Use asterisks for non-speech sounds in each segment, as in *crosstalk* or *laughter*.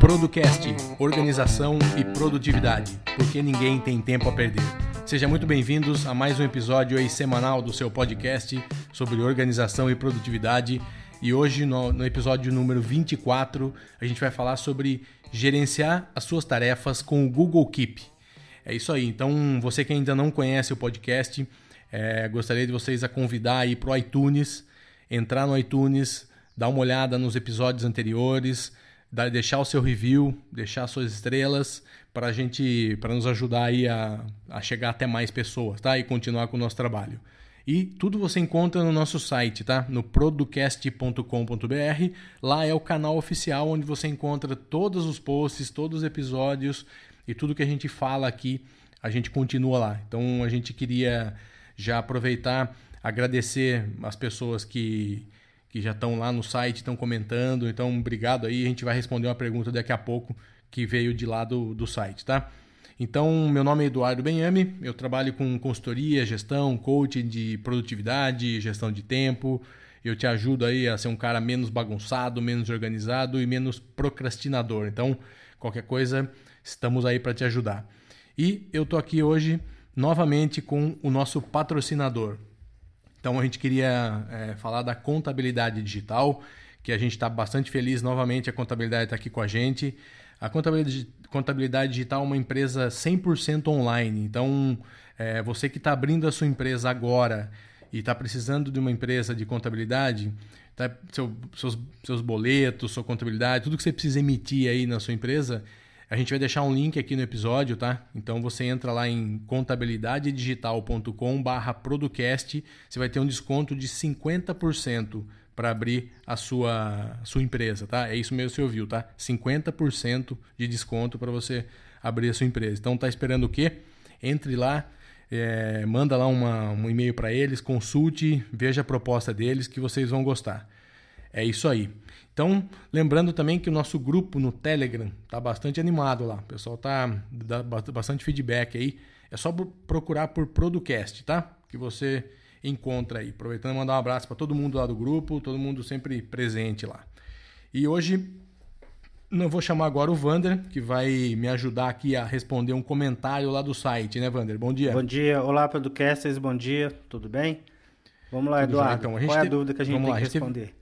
Producast, organização e produtividade, porque ninguém tem tempo a perder. Sejam muito bem-vindos a mais um episódio semanal do seu podcast sobre organização e produtividade. E hoje, no, no episódio número 24, a gente vai falar sobre gerenciar as suas tarefas com o Google Keep. É isso aí. Então, você que ainda não conhece o podcast, é, gostaria de vocês a convidar aí para o iTunes, entrar no iTunes, dar uma olhada nos episódios anteriores, deixar o seu review, deixar suas estrelas para a gente, para nos ajudar aí a, a chegar até mais pessoas, tá? E continuar com o nosso trabalho. E tudo você encontra no nosso site, tá? No producast.com.br. Lá é o canal oficial onde você encontra todos os posts, todos os episódios e tudo que a gente fala aqui, a gente continua lá. Então a gente queria já aproveitar, agradecer as pessoas que que já estão lá no site, estão comentando. Então, obrigado aí. A gente vai responder uma pergunta daqui a pouco que veio de lá do, do site, tá? Então, meu nome é Eduardo Benhame, eu trabalho com consultoria, gestão, coaching de produtividade, gestão de tempo. Eu te ajudo aí a ser um cara menos bagunçado, menos organizado e menos procrastinador. Então, qualquer coisa, estamos aí para te ajudar. E eu tô aqui hoje novamente com o nosso patrocinador. Então a gente queria é, falar da contabilidade digital, que a gente está bastante feliz novamente, a contabilidade está aqui com a gente. A contabilidade, contabilidade digital é uma empresa 100% online. Então, é, você que está abrindo a sua empresa agora e está precisando de uma empresa de contabilidade, tá, seu, seus, seus boletos, sua contabilidade, tudo que você precisa emitir aí na sua empresa, a gente vai deixar um link aqui no episódio, tá? Então você entra lá em contabilidadedigital.com/producast, você vai ter um desconto de 50% para abrir a sua, sua empresa, tá? É isso mesmo que você ouviu, tá? 50% de desconto para você abrir a sua empresa. Então tá esperando o quê? Entre lá, é, manda lá uma, um e-mail para eles, consulte, veja a proposta deles que vocês vão gostar. É isso aí. Então, lembrando também que o nosso grupo no Telegram está bastante animado lá. O pessoal tá dando bastante feedback aí. É só procurar por Producast, tá? Que você encontra aí. Aproveitando mandar um abraço para todo mundo lá do grupo, todo mundo sempre presente lá. E hoje não vou chamar agora o Vander, que vai me ajudar aqui a responder um comentário lá do site, né, Vander? Bom dia. Bom dia. Olá, Producasters, bom dia. Tudo bem? Vamos lá, Tudo Eduardo. Já, então, Qual é a dúvida que a gente tem lá, que responder? Teve...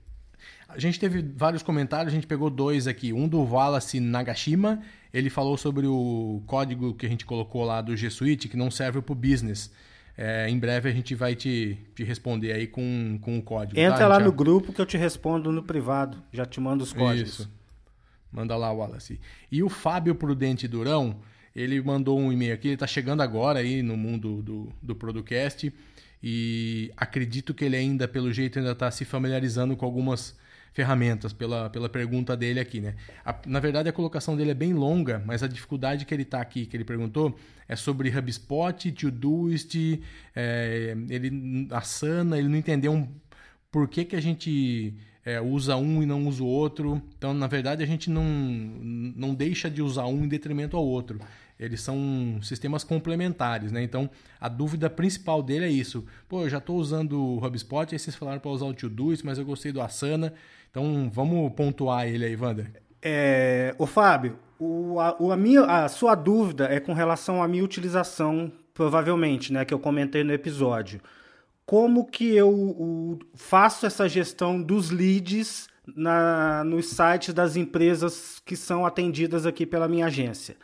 A gente teve vários comentários, a gente pegou dois aqui. Um do Wallace Nagashima, ele falou sobre o código que a gente colocou lá do G Suite, que não serve para o business. É, em breve a gente vai te, te responder aí com, com o código. Tá? Entra tá? lá já... no grupo que eu te respondo no privado. Já te mando os códigos. Isso. Manda lá, Wallace. E o Fábio Prudente Durão, ele mandou um e-mail aqui, ele está chegando agora aí no mundo do, do Producast e acredito que ele ainda, pelo jeito, ainda está se familiarizando com algumas ferramentas pela, pela pergunta dele aqui, né? A, na verdade, a colocação dele é bem longa, mas a dificuldade que ele está aqui, que ele perguntou, é sobre HubSpot, Todoist, é, ele, Asana, ele não entendeu um, por que, que a gente é, usa um e não usa o outro. Então, na verdade, a gente não, não deixa de usar um em detrimento ao outro eles são sistemas complementares, né? Então, a dúvida principal dele é isso. Pô, eu já estou usando o HubSpot, aí vocês falaram para usar o Todoist, mas eu gostei do Asana. Então, vamos pontuar ele aí, Wander. É, o Fábio, o, a, a, minha, a sua dúvida é com relação à minha utilização, provavelmente, né, que eu comentei no episódio. Como que eu o, faço essa gestão dos leads na, nos sites das empresas que são atendidas aqui pela minha agência?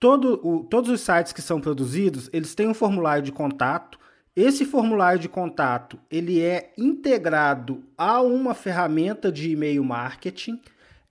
Todo o, todos os sites que são produzidos, eles têm um formulário de contato. Esse formulário de contato, ele é integrado a uma ferramenta de e-mail marketing.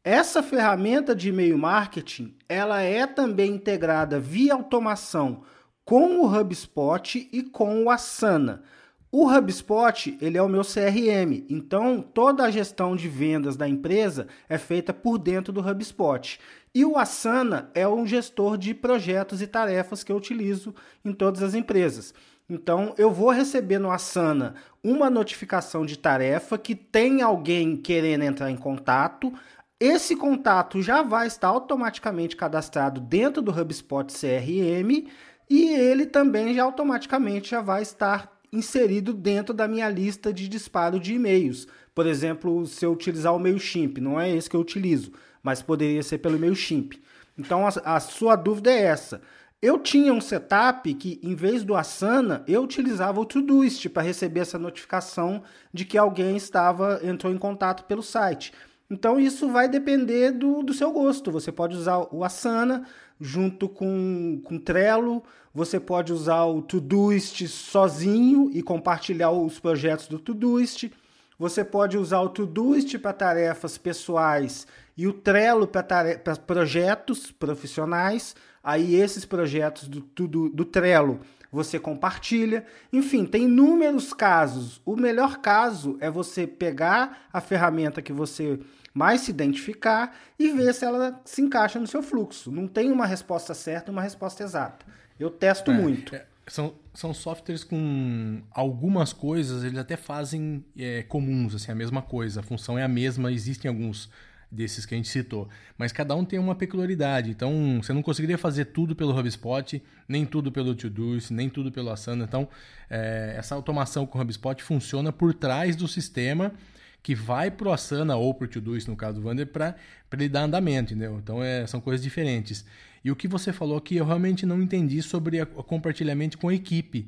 Essa ferramenta de e-mail marketing, ela é também integrada via automação com o HubSpot e com o Asana. O HubSpot, ele é o meu CRM, então toda a gestão de vendas da empresa é feita por dentro do HubSpot. E o Asana é um gestor de projetos e tarefas que eu utilizo em todas as empresas. Então, eu vou receber no Asana uma notificação de tarefa que tem alguém querendo entrar em contato. Esse contato já vai estar automaticamente cadastrado dentro do HubSpot CRM e ele também já automaticamente já vai estar inserido dentro da minha lista de disparo de e-mails. Por exemplo, se eu utilizar o MailChimp, não é esse que eu utilizo, mas poderia ser pelo MailChimp. Então a, a sua dúvida é essa. Eu tinha um setup que, em vez do Asana, eu utilizava o Todoist para receber essa notificação de que alguém estava entrou em contato pelo site. Então isso vai depender do, do seu gosto. Você pode usar o Asana junto com, com Trello, você pode usar o Todoist sozinho e compartilhar os projetos do Todoist. Você pode usar o Todoist para tarefas pessoais e o Trello para projetos profissionais. Aí esses projetos do, do, do Trello você compartilha. Enfim, tem inúmeros casos. O melhor caso é você pegar a ferramenta que você mais se identificar e ver se ela se encaixa no seu fluxo. Não tem uma resposta certa e uma resposta exata. Eu testo é, muito. É, são, são softwares com algumas coisas, eles até fazem é, comuns, assim, a mesma coisa. A função é a mesma, existem alguns desses que a gente citou. Mas cada um tem uma peculiaridade. Então, você não conseguiria fazer tudo pelo HubSpot, nem tudo pelo Todoist, nem tudo pelo Asana. Então, é, essa automação com o HubSpot funciona por trás do sistema que vai para o Asana ou para o Todoist, no caso do Wander, para ele dar andamento, entendeu? Então, é, são coisas diferentes. E o que você falou aqui, eu realmente não entendi sobre o compartilhamento com a equipe.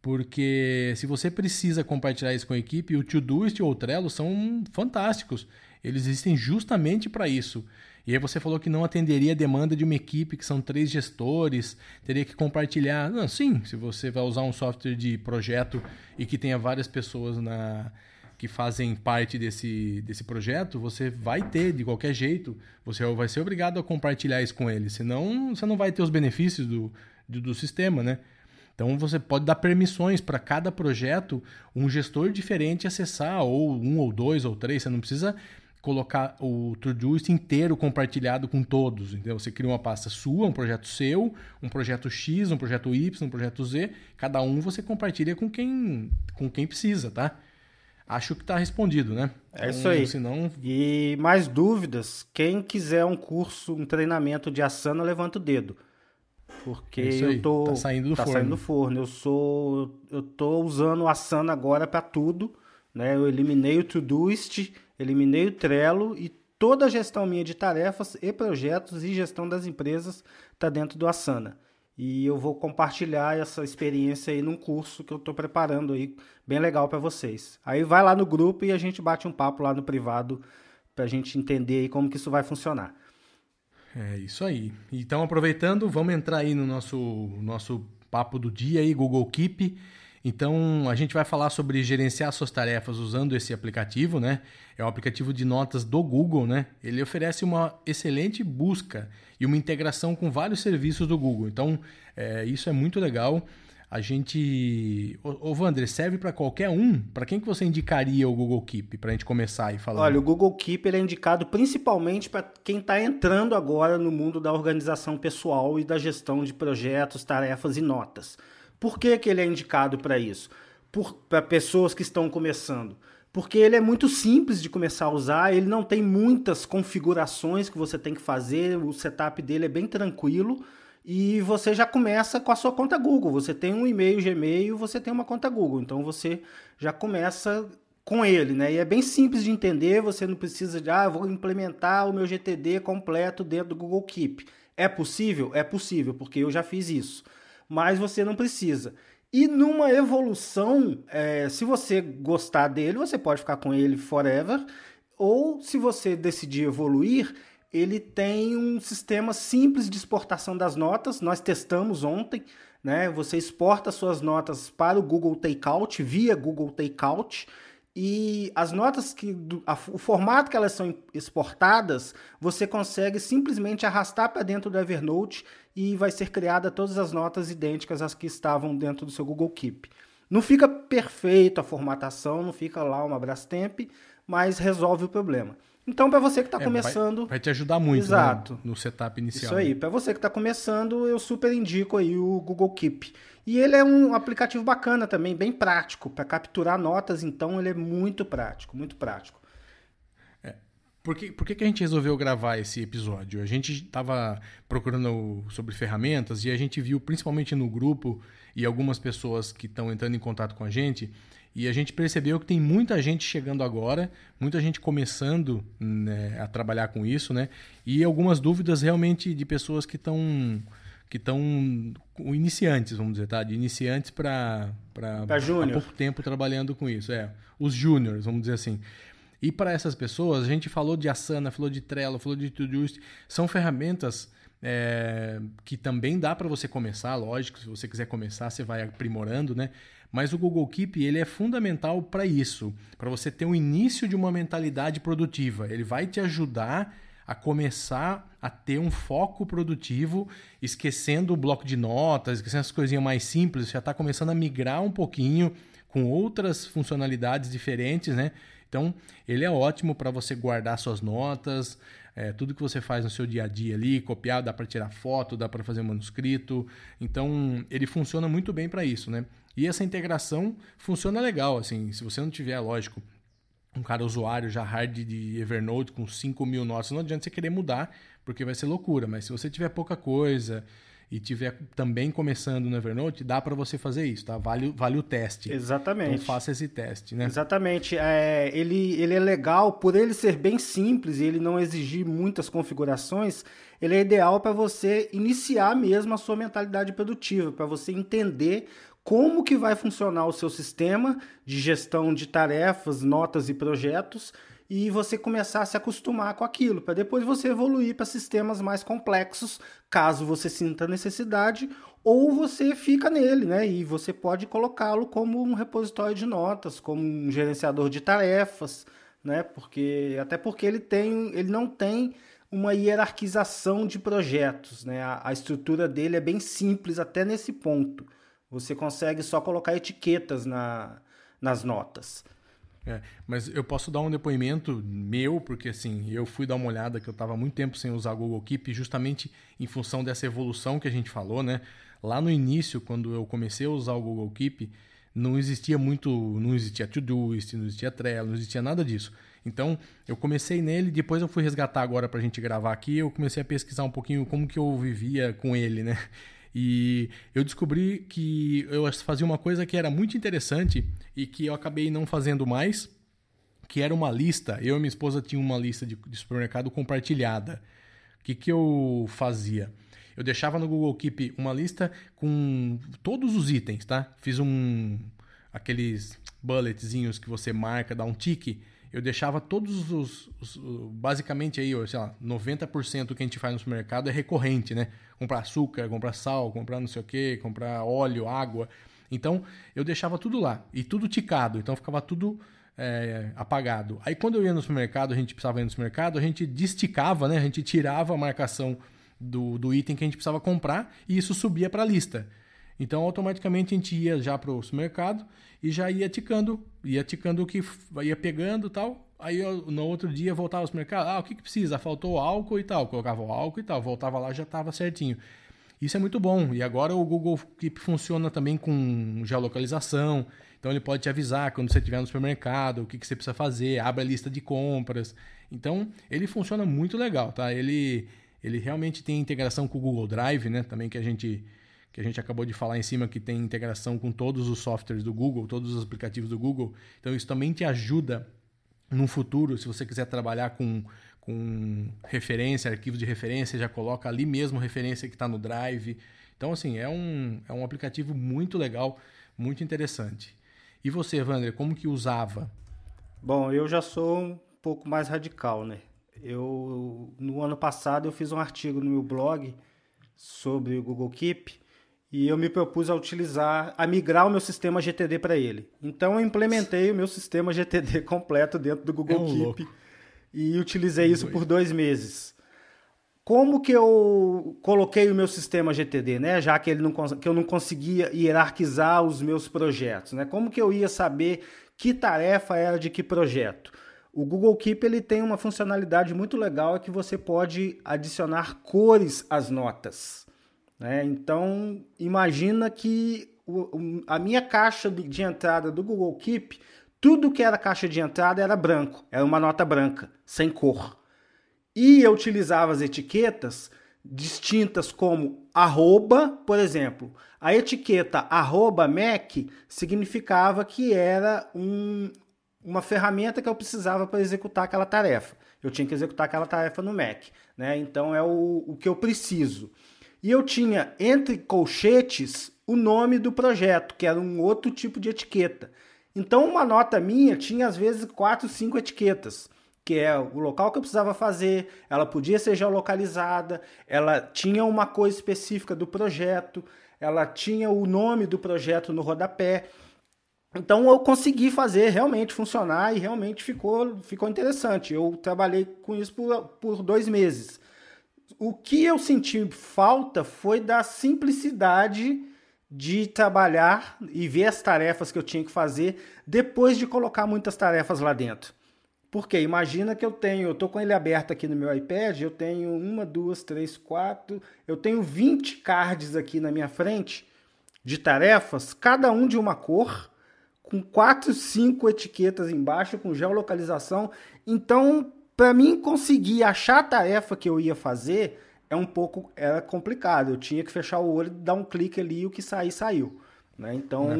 Porque se você precisa compartilhar isso com a equipe, o Todoist ou o Trello são fantásticos. Eles existem justamente para isso. E aí você falou que não atenderia a demanda de uma equipe que são três gestores, teria que compartilhar. Não, sim, se você vai usar um software de projeto e que tenha várias pessoas na que fazem parte desse, desse projeto, você vai ter de qualquer jeito. Você vai ser obrigado a compartilhar isso com eles, senão você não vai ter os benefícios do, do, do sistema, né? Então você pode dar permissões para cada projeto, um gestor diferente acessar, ou um, ou dois, ou três. Você não precisa colocar o Todoist inteiro compartilhado com todos. Então você cria uma pasta sua, um projeto seu, um projeto X, um projeto Y, um projeto Z. Cada um você compartilha com quem, com quem precisa, tá? Acho que está respondido, né? É isso aí. Senão... E mais dúvidas? Quem quiser um curso, um treinamento de Asana, levanta o dedo. Porque é eu tô tá saindo do tá forno. saindo do forno. Eu sou eu tô usando o Asana agora para tudo, né? Eu eliminei o Todoist, eliminei o Trello e toda a gestão minha de tarefas e projetos e gestão das empresas está dentro do Asana. E eu vou compartilhar essa experiência aí num curso que eu estou preparando aí, bem legal para vocês. Aí vai lá no grupo e a gente bate um papo lá no privado para a gente entender aí como que isso vai funcionar. É isso aí. Então, aproveitando, vamos entrar aí no nosso, nosso papo do dia aí, Google Keep. Então, a gente vai falar sobre gerenciar suas tarefas usando esse aplicativo, né? É um aplicativo de notas do Google, né? Ele oferece uma excelente busca e uma integração com vários serviços do Google. Então, é, isso é muito legal a gente. Ô, Vandre, serve para qualquer um? Para quem que você indicaria o Google Keep para a gente começar aí falando? Olha, o Google Keep ele é indicado principalmente para quem está entrando agora no mundo da organização pessoal e da gestão de projetos, tarefas e notas. Por que, que ele é indicado para isso? Para pessoas que estão começando. Porque ele é muito simples de começar a usar, ele não tem muitas configurações que você tem que fazer, o setup dele é bem tranquilo e você já começa com a sua conta Google. Você tem um e-mail Gmail, você tem uma conta Google. Então você já começa com ele, né? E é bem simples de entender, você não precisa de, ah, vou implementar o meu GTD completo dentro do Google Keep. É possível? É possível, porque eu já fiz isso. Mas você não precisa. E numa evolução, é, se você gostar dele, você pode ficar com ele forever. Ou se você decidir evoluir, ele tem um sistema simples de exportação das notas. Nós testamos ontem, né? Você exporta suas notas para o Google Takeout via Google Takeout e as notas que a, o formato que elas são exportadas, você consegue simplesmente arrastar para dentro do Evernote e vai ser criada todas as notas idênticas às que estavam dentro do seu Google Keep. Não fica perfeito a formatação, não fica lá uma Brastemp, mas resolve o problema. Então, para você que está é, começando. Vai, vai, te ajudar muito né, Exato. Né, no setup inicial. Isso aí. Né? Para você que está começando, eu super indico aí o Google Keep. E ele é um aplicativo bacana também, bem prático. Para capturar notas, então, ele é muito prático, muito prático. É. Por, que, por que, que a gente resolveu gravar esse episódio? A gente estava procurando sobre ferramentas e a gente viu, principalmente no grupo e algumas pessoas que estão entrando em contato com a gente, e a gente percebeu que tem muita gente chegando agora, muita gente começando né, a trabalhar com isso, né? E algumas dúvidas realmente de pessoas que estão que estão iniciantes, vamos dizer, tá? De iniciantes para para pouco tempo trabalhando com isso, é. Os júniores, vamos dizer assim. E para essas pessoas, a gente falou de Asana, falou de Trello, falou de Todoist, são ferramentas é, que também dá para você começar, lógico, se você quiser começar, você vai aprimorando, né? Mas o Google Keep ele é fundamental para isso, para você ter um início de uma mentalidade produtiva. Ele vai te ajudar a começar a ter um foco produtivo, esquecendo o bloco de notas, esquecendo as coisinhas mais simples, já está começando a migrar um pouquinho com outras funcionalidades diferentes, né? Então, ele é ótimo para você guardar suas notas, é, tudo que você faz no seu dia a dia ali, copiar, dá para tirar foto, dá para fazer manuscrito. Então, ele funciona muito bem para isso, né? E essa integração funciona legal, assim, se você não tiver, lógico, um cara usuário já hard de Evernote com 5 mil notas, não adianta você querer mudar, porque vai ser loucura. Mas se você tiver pouca coisa e tiver também começando no Evernote, dá para você fazer isso, tá? Vale, vale o teste. Exatamente. Então faça esse teste, né? Exatamente. É, ele, ele é legal, por ele ser bem simples e ele não exigir muitas configurações, ele é ideal para você iniciar mesmo a sua mentalidade produtiva, para você entender como que vai funcionar o seu sistema de gestão de tarefas, notas e projetos e você começar a se acostumar com aquilo, para depois você evoluir para sistemas mais complexos, caso você sinta necessidade, ou você fica nele, né? E você pode colocá-lo como um repositório de notas, como um gerenciador de tarefas, né? Porque até porque ele tem, ele não tem uma hierarquização de projetos, né? A, a estrutura dele é bem simples até nesse ponto. Você consegue só colocar etiquetas na, nas notas. É, mas eu posso dar um depoimento meu, porque assim, eu fui dar uma olhada que eu estava muito tempo sem usar Google Keep, justamente em função dessa evolução que a gente falou, né? Lá no início, quando eu comecei a usar o Google Keep, não existia muito, não existia Todoist, não existia Trello, não existia nada disso. Então, eu comecei nele, depois eu fui resgatar agora para a gente gravar aqui, eu comecei a pesquisar um pouquinho como que eu vivia com ele, né? E eu descobri que eu fazia uma coisa que era muito interessante e que eu acabei não fazendo mais, que era uma lista. Eu e minha esposa tinha uma lista de, de supermercado compartilhada. O que, que eu fazia? Eu deixava no Google Keep uma lista com todos os itens, tá? Fiz um aqueles bulletzinhos que você marca, dá um tique eu deixava todos os, os, basicamente aí, sei lá, 90% do que a gente faz no supermercado é recorrente, né? Comprar açúcar, comprar sal, comprar não sei o que, comprar óleo, água. Então, eu deixava tudo lá e tudo ticado, então ficava tudo é, apagado. Aí quando eu ia no supermercado, a gente precisava ir no supermercado, a gente desticava, né? A gente tirava a marcação do, do item que a gente precisava comprar e isso subia para a lista. Então, automaticamente a gente ia já para o supermercado e já ia ticando, ia ticando o que ia pegando tal. Aí eu, no outro dia voltava ao supermercado, ah, o que, que precisa? Faltou álcool e tal. Colocava o álcool e tal, voltava lá já estava certinho. Isso é muito bom. E agora o Google Keep funciona também com geolocalização. Então ele pode te avisar quando você estiver no supermercado, o que, que você precisa fazer, abre a lista de compras. Então ele funciona muito legal, tá? Ele, ele realmente tem integração com o Google Drive, né? Também que a gente que a gente acabou de falar em cima, que tem integração com todos os softwares do Google, todos os aplicativos do Google. Então, isso também te ajuda no futuro, se você quiser trabalhar com, com referência, arquivos de referência, já coloca ali mesmo referência que está no Drive. Então, assim, é um, é um aplicativo muito legal, muito interessante. E você, Wander, como que usava? Bom, eu já sou um pouco mais radical, né? Eu, no ano passado, eu fiz um artigo no meu blog sobre o Google Keep e eu me propus a utilizar, a migrar o meu sistema GTD para ele. Então eu implementei o meu sistema GTD *laughs* completo dentro do Google é um Keep louco. e utilizei isso por dois meses. como que eu coloquei o meu sistema GTD, né? Já que, ele não, que eu não conseguia hierarquizar os meus projetos, né? Como que eu ia saber que tarefa era de que projeto? O Google Keep ele tem uma funcionalidade muito legal é que você pode adicionar cores às notas. Né? Então, imagina que a minha caixa de entrada do Google Keep, tudo que era caixa de entrada era branco, era uma nota branca, sem cor. E eu utilizava as etiquetas distintas como arroba, por exemplo. A etiqueta arroba Mac significava que era um, uma ferramenta que eu precisava para executar aquela tarefa. Eu tinha que executar aquela tarefa no Mac. Né? Então é o, o que eu preciso. E eu tinha entre colchetes o nome do projeto, que era um outro tipo de etiqueta. Então uma nota minha tinha às vezes quatro, cinco etiquetas que é o local que eu precisava fazer, ela podia ser geolocalizada, ela tinha uma coisa específica do projeto, ela tinha o nome do projeto no rodapé. Então eu consegui fazer realmente funcionar e realmente ficou, ficou interessante. Eu trabalhei com isso por, por dois meses. O que eu senti falta foi da simplicidade de trabalhar e ver as tarefas que eu tinha que fazer depois de colocar muitas tarefas lá dentro. Porque imagina que eu tenho, eu estou com ele aberto aqui no meu iPad, eu tenho uma, duas, três, quatro, eu tenho 20 cards aqui na minha frente de tarefas, cada um de uma cor, com quatro, cinco etiquetas embaixo, com geolocalização. Então, para mim conseguir achar a tarefa que eu ia fazer, é um pouco era complicado. Eu tinha que fechar o olho, dar um clique ali e o que sair, saiu. Né? Então, é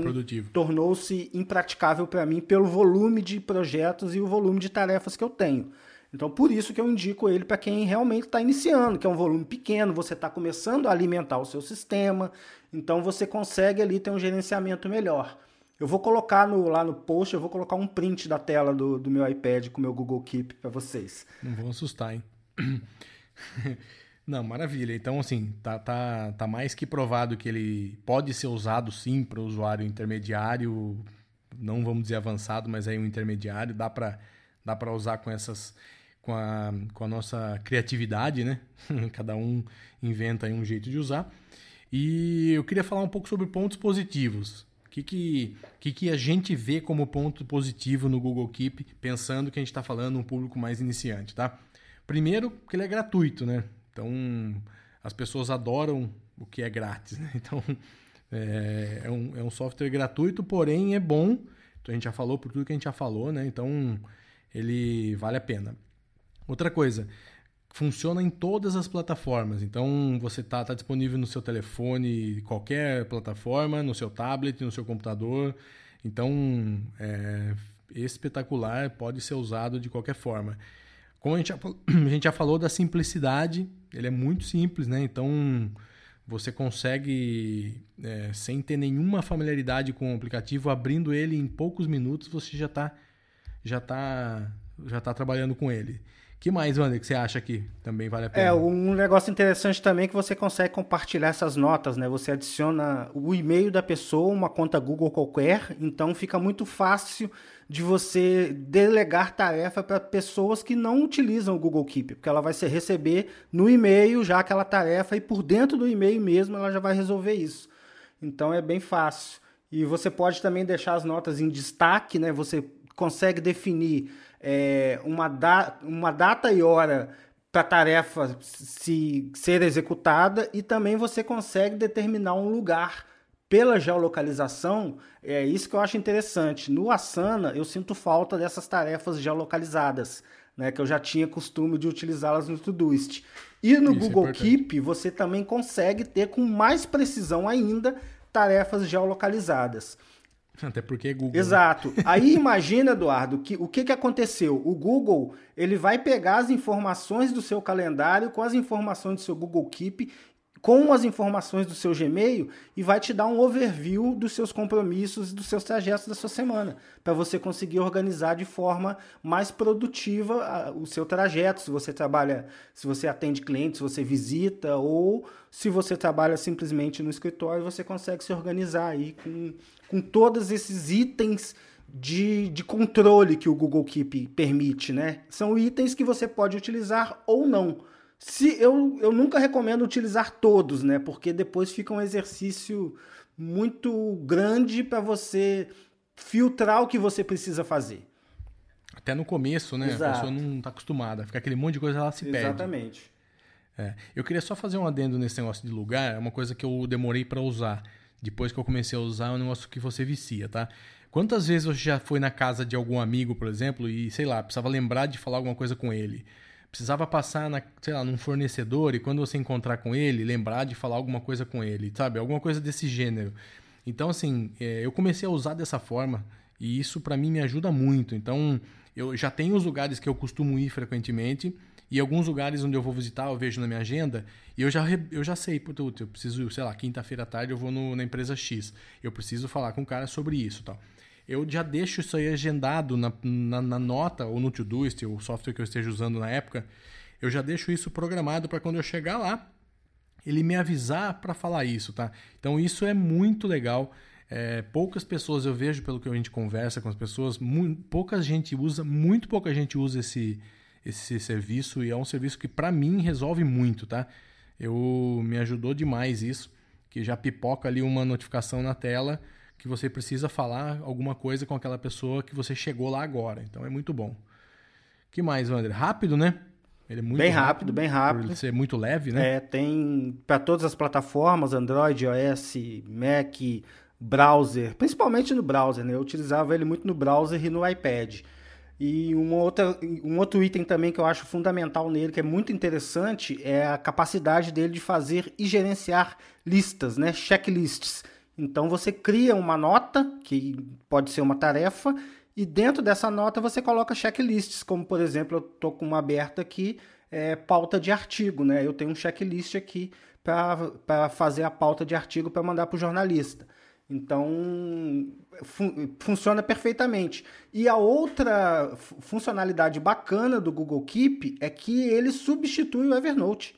tornou-se impraticável para mim pelo volume de projetos e o volume de tarefas que eu tenho. Então, por isso que eu indico ele para quem realmente está iniciando, que é um volume pequeno, você está começando a alimentar o seu sistema, então você consegue ali ter um gerenciamento melhor. Eu vou colocar no, lá no post, eu vou colocar um print da tela do, do meu iPad com o meu Google Keep para vocês. Não vou assustar, hein? *clears throat* Não, maravilha. Então, assim, tá, tá, tá mais que provado que ele pode ser usado sim para o usuário intermediário, não vamos dizer avançado, mas aí um intermediário. Dá para dá usar com essas com a, com a nossa criatividade, né? *laughs* Cada um inventa um jeito de usar. E eu queria falar um pouco sobre pontos positivos. O que, que, que, que a gente vê como ponto positivo no Google Keep, pensando que a gente está falando um público mais iniciante, tá? Primeiro, que ele é gratuito, né? Então, as pessoas adoram o que é grátis. Né? *laughs* Então, é, é, um, é um software gratuito, porém é bom. Então, a gente já falou por tudo que a gente já falou, né? Então, ele vale a pena. Outra coisa, funciona em todas as plataformas. Então, você está tá disponível no seu telefone, qualquer plataforma, no seu tablet, no seu computador. Então, é espetacular, pode ser usado de qualquer forma. Como a gente, já, *clears throat* a gente já falou da simplicidade, ele é muito simples, né? Então você consegue, é, sem ter nenhuma familiaridade com o aplicativo, abrindo ele em poucos minutos, você já está já tá, já tá trabalhando com ele que mais, Wander, que você acha que também vale a pena? É, um negócio interessante também é que você consegue compartilhar essas notas, né? Você adiciona o e-mail da pessoa, uma conta Google qualquer, então fica muito fácil de você delegar tarefa para pessoas que não utilizam o Google Keep, porque ela vai se receber no e-mail já aquela tarefa e por dentro do e-mail mesmo ela já vai resolver isso. Então é bem fácil. E você pode também deixar as notas em destaque, né? Você consegue definir é, uma, da, uma data e hora para a tarefa se, ser executada e também você consegue determinar um lugar pela geolocalização. É isso que eu acho interessante. No Asana, eu sinto falta dessas tarefas geolocalizadas, né, que eu já tinha costume de utilizá-las no Todoist. E no isso é Google é Keep, você também consegue ter com mais precisão ainda tarefas geolocalizadas. Até porque é Google. Né? Exato. Né? Aí *laughs* imagina, Eduardo, que, o que, que aconteceu? O Google ele vai pegar as informações do seu calendário com as informações do seu Google Keep com as informações do seu Gmail e vai te dar um overview dos seus compromissos e dos seus trajetos da sua semana, para você conseguir organizar de forma mais produtiva o seu trajeto, se você trabalha, se você atende clientes, se você visita ou se você trabalha simplesmente no escritório, você consegue se organizar aí com, com todos esses itens de, de controle que o Google Keep permite, né? São itens que você pode utilizar ou não Se eu, eu nunca recomendo utilizar todos, né? Porque depois fica um exercício muito grande para você filtrar o que você precisa fazer. Até no começo, né? Exato. A pessoa não está acostumada. Fica aquele monte de coisa, ela se perde. Exatamente. É. Eu queria só fazer um adendo nesse negócio de lugar, é uma coisa que eu demorei para usar. Depois que eu comecei a usar, é um negócio que você vicia, tá? Quantas vezes você já foi na casa de algum amigo, por exemplo, e sei lá, precisava lembrar de falar alguma coisa com ele? Precisava passar, na, sei lá, num fornecedor e quando você encontrar com ele, lembrar de falar alguma coisa com ele, sabe? Alguma coisa desse gênero. Então, assim, é, eu comecei a usar dessa forma e isso para mim me ajuda muito. Então, eu já tenho os lugares que eu costumo ir frequentemente e alguns lugares onde eu vou visitar, eu vejo na minha agenda, e eu já, eu já sei, puto, eu preciso, sei lá, quinta-feira à tarde eu vou no, na empresa X. Eu preciso falar com o cara sobre isso tal. Eu já deixo isso aí agendado na, na, na nota, ou no Todoist, o software que eu esteja usando na época, eu já deixo isso programado para quando eu chegar lá, ele me avisar para falar isso, tá? Então isso é muito legal. É, poucas pessoas eu vejo pelo que a gente conversa com as pessoas, muito, pouca gente usa, muito pouca gente usa esse, esse serviço e é um serviço que para mim resolve muito, tá? Eu me ajudou demais isso, que já pipoca ali uma notificação na tela que você precisa falar alguma coisa com aquela pessoa que você chegou lá agora. Então é muito bom. que mais, Wander? Rápido, né? Ele é muito bem rápido, rápido bem rápido. Por ser muito leve, né? É, tem para todas as plataformas, Android, iOS, Mac, browser, principalmente no browser, né? Eu utilizava ele muito no browser e no iPad. E uma outra, um outro item também que eu acho fundamental nele, que é muito interessante, é a capacidade dele de fazer e gerenciar listas, né? checklists. Então você cria uma nota, que pode ser uma tarefa, e dentro dessa nota você coloca checklists, como por exemplo, eu estou com uma aberta aqui, é, pauta de artigo. Né? Eu tenho um checklist aqui para fazer a pauta de artigo para mandar para o jornalista. Então, fun funciona perfeitamente. E a outra funcionalidade bacana do Google Keep é que ele substitui o Evernote.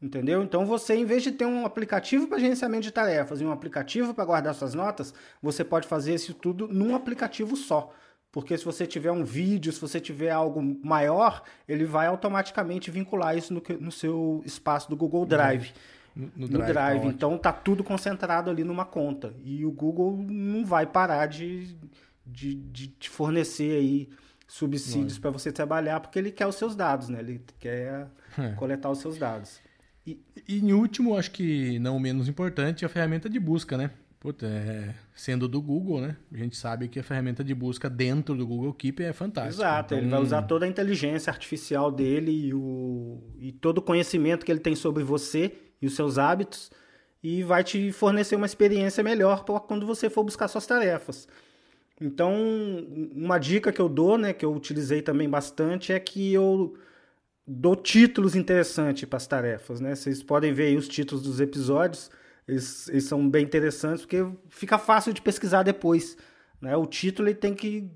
Entendeu? Então você, em vez de ter um aplicativo para gerenciamento de tarefas e um aplicativo para guardar suas notas, você pode fazer isso tudo num aplicativo só. Porque se você tiver um vídeo, se você tiver algo maior, ele vai automaticamente vincular isso no, no seu espaço do Google Drive. Uhum no, no Drive. drive. Tá então tá tudo concentrado ali numa conta. E o Google não vai parar de, de, de te fornecer aí subsídios para você trabalhar, porque ele quer os seus dados, né? Ele quer é. coletar os seus dados. E, e em último, acho que não menos importante, a ferramenta de busca, né? Puta, é, sendo do Google, né? A gente sabe que a ferramenta de busca dentro do Google Keep é fantástica. Exato, então... ele vai usar toda a inteligência artificial dele e, o, e todo o conhecimento que ele tem sobre você e os seus hábitos e vai te fornecer uma experiência melhor para quando você for buscar suas tarefas. Então, uma dica que eu dou, né, que eu utilizei também bastante, é que eu dou títulos interessantes para as tarefas, né? Vocês podem ver aí os títulos dos episódios, eles, eles, são bem interessantes porque fica fácil de pesquisar depois, né? O título ele tem que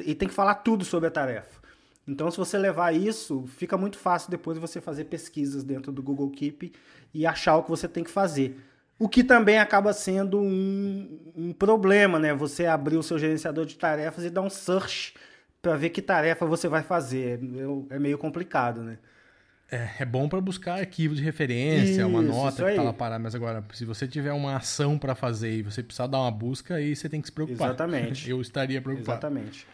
ele tem que falar tudo sobre a tarefa. Então, se você levar isso, fica muito fácil depois você fazer pesquisas dentro do Google Keep e achar o que você tem que fazer. O que também acaba sendo um, um problema, né? Você abrir o seu gerenciador de tarefas e dar um search para ver que tarefa você vai fazer. É meio complicado, né? É, é bom para buscar arquivos de referência, isso, uma nota que está lá parada, mas agora, se você tiver uma ação para fazer e você precisar dar uma busca, aí você tem que se preocupar. Exatamente. *laughs* Eu estaria preocupado. Exatamente.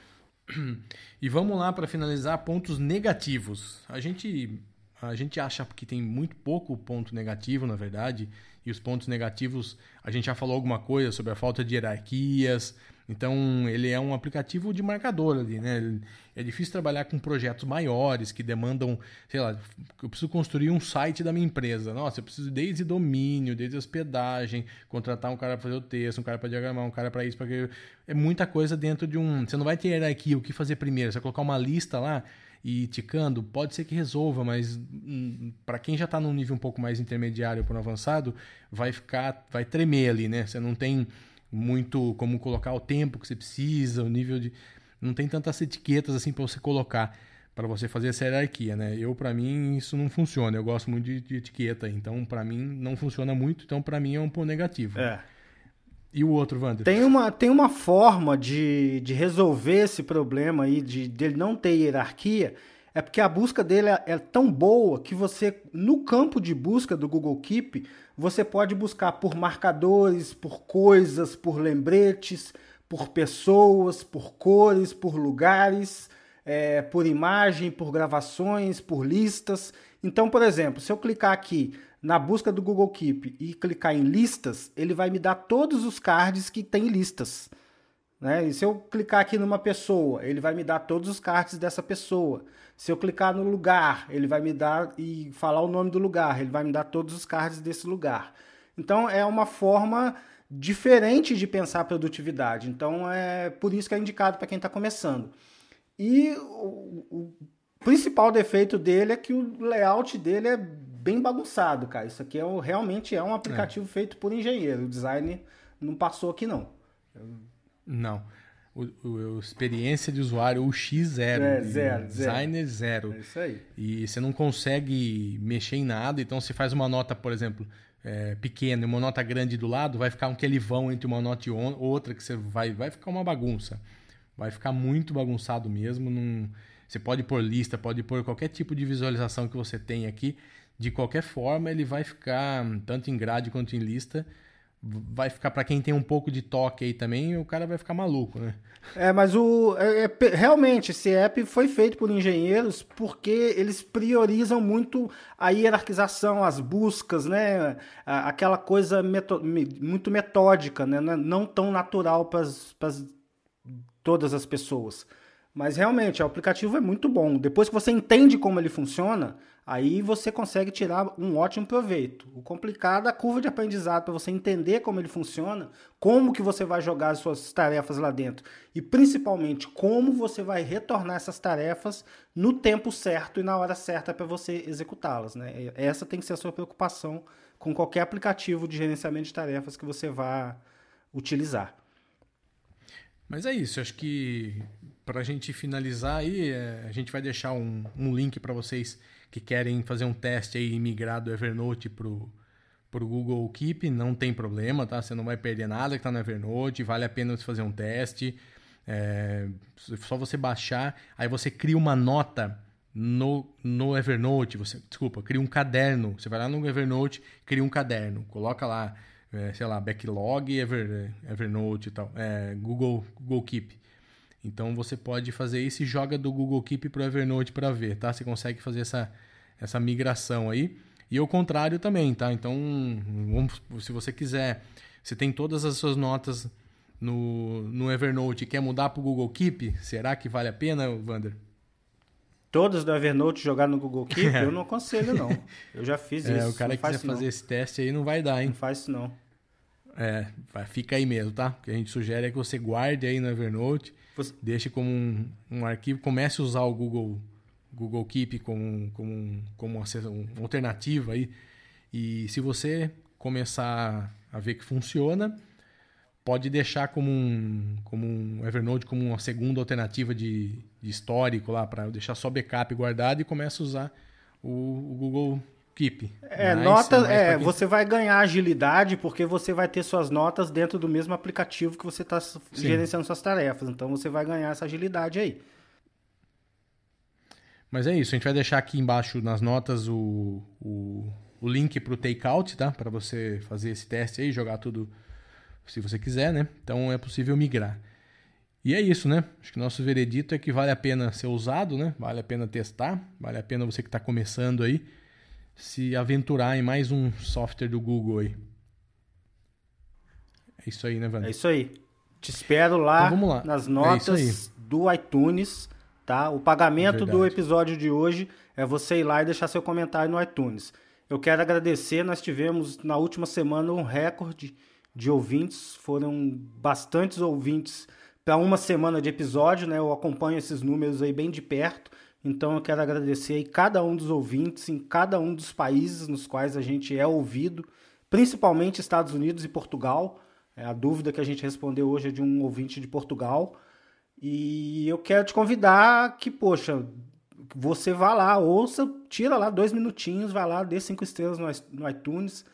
E vamos lá para finalizar pontos negativos. A gente a gente acha que tem muito pouco ponto negativo, na verdade, e os pontos negativos, a gente já falou alguma coisa sobre a falta de hierarquias, então, ele é um aplicativo de marcador ali, né? É difícil trabalhar com projetos maiores que demandam, sei lá, eu preciso construir um site da minha empresa. Nossa, eu preciso desde domínio, desde hospedagem, contratar um cara para fazer o texto, um cara para diagramar, um cara para isso, para aquilo. É muita coisa dentro de um. Você não vai ter hierarquia, o que fazer primeiro. Você vai colocar uma lista lá e ticando, pode ser que resolva, mas hum, para quem já está num nível um pouco mais intermediário para avançado, vai ficar, vai tremer ali, né? Você não tem muito como colocar o tempo que você precisa, o nível de. Não tem tantas etiquetas assim para você colocar para você fazer essa hierarquia, né? Eu para mim isso não funciona. Eu gosto muito de, de etiqueta, então para mim não funciona muito. Então para mim é um ponto negativo. É. E o outro, Wander? Tem uma, tem uma forma de, de resolver esse problema aí de dele não ter hierarquia, É porque a busca dele é, é, tão boa que você, no campo de busca do Google Keep, você pode buscar por marcadores, por coisas, por lembretes, por pessoas, por cores, por lugares, é, por imagem, por gravações, por listas. Então, por exemplo, se eu clicar aqui na busca do Google Keep e clicar em listas, ele vai me dar todos os cards que tem listas. Né? E se eu clicar aqui numa pessoa, ele vai me dar todos os cards dessa pessoa. Se eu clicar no lugar, ele vai me dar e falar o nome do lugar, ele vai me dar todos os cards desse lugar. Então é uma forma diferente de pensar produtividade. Então é por isso que é indicado para quem está começando. E o, o, principal defeito dele é que o layout dele é bem bagunçado, cara. Isso aqui é, realmente é um aplicativo é. feito por engenheiro. O design não passou aqui, não. Não. O, o, experiência de usuário, o X0. É, zero. Designer zero. É isso aí. E você não consegue mexer em nada, então se faz uma nota, por exemplo, é, pequena e uma nota grande do lado, vai ficar um vão entre uma nota e outra, que você vai, vai ficar uma bagunça. Vai ficar muito bagunçado mesmo. Num... Você pode pôr lista, pode pôr qualquer tipo de visualização que você tem aqui. De qualquer forma, ele vai ficar, tanto em grade quanto em lista, vai ficar para quem tem um pouco de toque aí também, o cara vai ficar maluco, né? É, mas o é, é, realmente esse app foi feito por engenheiros porque eles priorizam muito a hierarquização, as buscas, né? Aquela coisa meto, muito metódica, né? Não tão natural para todas as pessoas. Mas realmente, o aplicativo é muito bom. Depois que você entende como ele funciona, aí você consegue tirar um ótimo proveito. O complicado é a curva de aprendizado para você entender como ele funciona, como que você vai jogar as suas tarefas lá dentro e principalmente como você vai retornar essas tarefas no tempo certo e na hora certa para você executá-las. Né? Essa tem que ser a sua preocupação com qualquer aplicativo de gerenciamento de tarefas que você vá utilizar. Mas é isso, acho que para a gente finalizar aí, é, a gente vai deixar um, um link para vocês que querem fazer um teste aí migrar do Evernote pro pro Google Keep, não tem problema, tá? Você não vai perder nada que está no Evernote, vale a pena você fazer um teste. É só você baixar, aí você cria uma nota no, no Evernote, você, desculpa, cria um caderno. Você vai lá no Evernote, cria um caderno, coloca lá é, sei lá, backlog, Ever, Evernote e tal, é, Google, Google Keep. Então você pode fazer isso e joga do Google Keep para o Evernote para ver, tá? Você consegue fazer essa, essa migração aí. E o contrário também, tá? Então, vamos, se você quiser, você tem todas as suas notas no, no Evernote e quer mudar para o Google Keep, será que vale a pena, Wander? Todas do Evernote jogar no Google Keep, *laughs* eu não aconselho, não. Eu já fiz é, isso. O cara que quiser fazer esse teste aí não vai dar, hein? Não faz isso, não. É, fica aí mesmo, tá? O que a gente sugere é que você guarde aí no Evernote, você... deixe como um, um, arquivo, comece a usar o Google, Google Keep como, como, como uma, uma alternativa aí. E se você começar a ver que funciona, pode deixar como um, como um Evernote como uma segunda alternativa de, de histórico lá, para deixar só backup guardado e começa a usar o, o Google Keep. É, mas, nota, é, quem... você vai ganhar agilidade porque você vai ter suas notas dentro do mesmo aplicativo que você está gerenciando suas tarefas. Então você vai ganhar essa agilidade aí. Mas é isso, a gente vai deixar aqui embaixo nas notas o, o, o link para o Takeout, tá? Para você fazer esse teste aí, jogar tudo se você quiser, né? Então é possível migrar. E é isso, né? Acho que nosso veredito é que vale a pena ser usado, né? Vale a pena testar, vale a pena você que está começando aí se aventurar em mais um software do Google aí. É isso aí, né, Wander? É isso aí. Te espero lá, então, lá. nas é notas é do iTunes, tá? O pagamento Verdade. do episódio de hoje é você ir lá e deixar seu comentário no iTunes. Eu quero agradecer, nós tivemos na última semana um recorde de ouvintes, foram bastantes ouvintes para uma semana de episódio, né? Eu acompanho esses números aí bem de perto. Então eu quero agradecer aí cada um dos ouvintes em cada um dos países nos quais a gente é ouvido, principalmente Estados Unidos e Portugal. É, a dúvida que a gente respondeu hoje é de um ouvinte de Portugal. E eu quero te convidar que, poxa, você vá lá, ouça, tira lá dois minutinhos, vai lá, dê cinco estrelas no iTunes,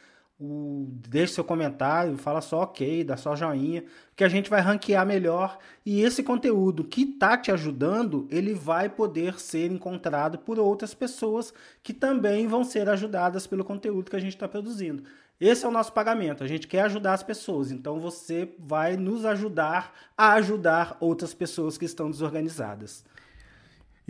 o, deixe seu comentário, fala só ok, dá só joinha, que a gente vai ranquear melhor e esse conteúdo que está te ajudando, ele vai poder ser encontrado por outras pessoas que também vão ser ajudadas pelo conteúdo que a gente está produzindo. Esse é o nosso pagamento. A gente quer ajudar as pessoas, então você vai nos ajudar a ajudar outras pessoas que estão desorganizadas.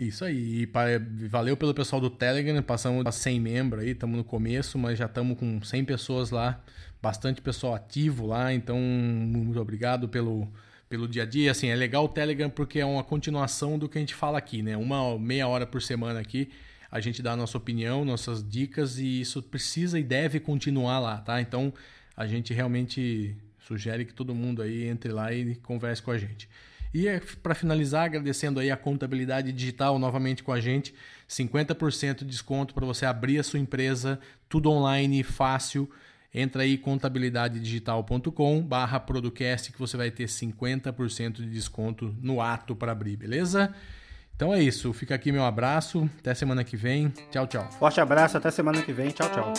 Isso aí. E valeu pelo pessoal do Telegram. Passamos a 100 membros aí, estamos no começo, mas já estamos com 100 pessoas lá. Bastante pessoal ativo lá. Então, muito obrigado pelo, pelo dia a dia. Assim, é legal o Telegram porque é uma continuação do que a gente fala aqui, né? Uma meia hora por semana aqui. A gente dá a nossa opinião, nossas dicas e isso precisa e deve continuar lá, tá? Então, a gente realmente sugere que todo mundo aí entre lá e converse com a gente. E é, para finalizar, agradecendo aí a contabilidade digital novamente com a gente, 50% de desconto para você abrir a sua empresa, tudo online, fácil. Entra aí contabilidadedigital.com barra Producast que você vai ter 50% de desconto no ato para abrir, beleza? Então é isso, fica aqui meu abraço, até semana que vem, tchau, tchau. Forte abraço, até semana que vem, tchau, tchau.